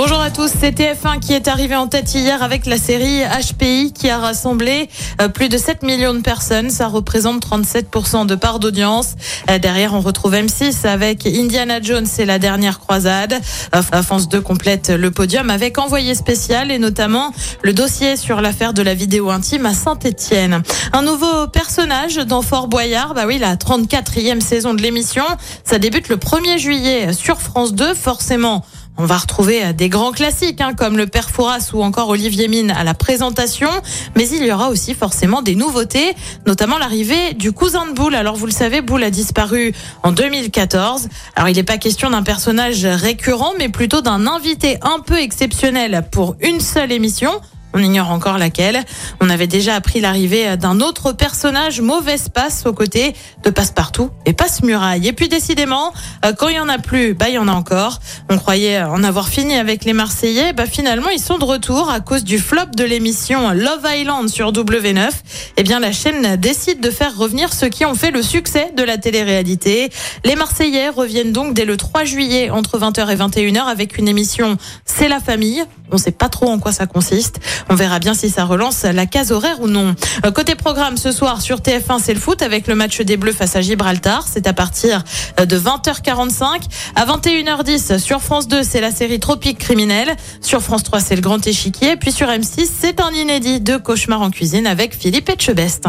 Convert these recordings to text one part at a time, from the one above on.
Bonjour à tous, c'est TF1 qui est arrivé en tête hier avec la série HPI qui a rassemblé euh, plus de 7 millions de personnes. Ça représente 37% de part d'audience. Euh, Derrière, on retrouve M6 avec Indiana Jones et la dernière croisade. Euh, France 2 complète le podium avec envoyé spécial et notamment le dossier sur l'affaire de la vidéo intime à Saint-Etienne. Un nouveau personnage dans Fort Boyard, bah oui, la 34e saison de l'émission. Ça débute le 1er juillet sur France 2, forcément. On va retrouver des grands classiques hein, comme le Père Fouras ou encore Olivier Mine à la présentation, mais il y aura aussi forcément des nouveautés, notamment l'arrivée du cousin de Boule. Alors vous le savez, Boule a disparu en 2014. Alors il n'est pas question d'un personnage récurrent, mais plutôt d'un invité un peu exceptionnel pour une seule émission. On ignore encore laquelle. On avait déjà appris l'arrivée d'un autre personnage, mauvaise passe aux côtés de Passepartout et Passe-Muraille. Et puis décidément, euh, quand il y en a plus, bah il y en a encore. On croyait en avoir fini avec les Marseillais, bah finalement ils sont de retour à cause du flop de l'émission Love Island sur W9. Eh bien la chaîne décide de faire revenir ceux qui ont fait le succès de la télé-réalité. Les Marseillais reviennent donc dès le 3 juillet entre 20h et 21h avec une émission C'est la famille. On sait pas trop en quoi ça consiste. On verra bien si ça relance la case horaire ou non. Euh, Côté programme, ce soir sur TF1, c'est le foot avec le match des Bleus face à Gibraltar. C'est à partir euh, de 20h45. À 21h10 sur France 2, c'est la série Tropique criminel. Sur France 3, c'est le Grand Échiquier. Puis sur M6, c'est un inédit de Cauchemar en cuisine avec Philippe Etchebest.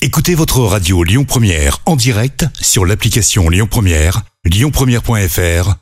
Écoutez votre radio Lyon Première en direct sur l'application Lyon Première, lyonpremière.fr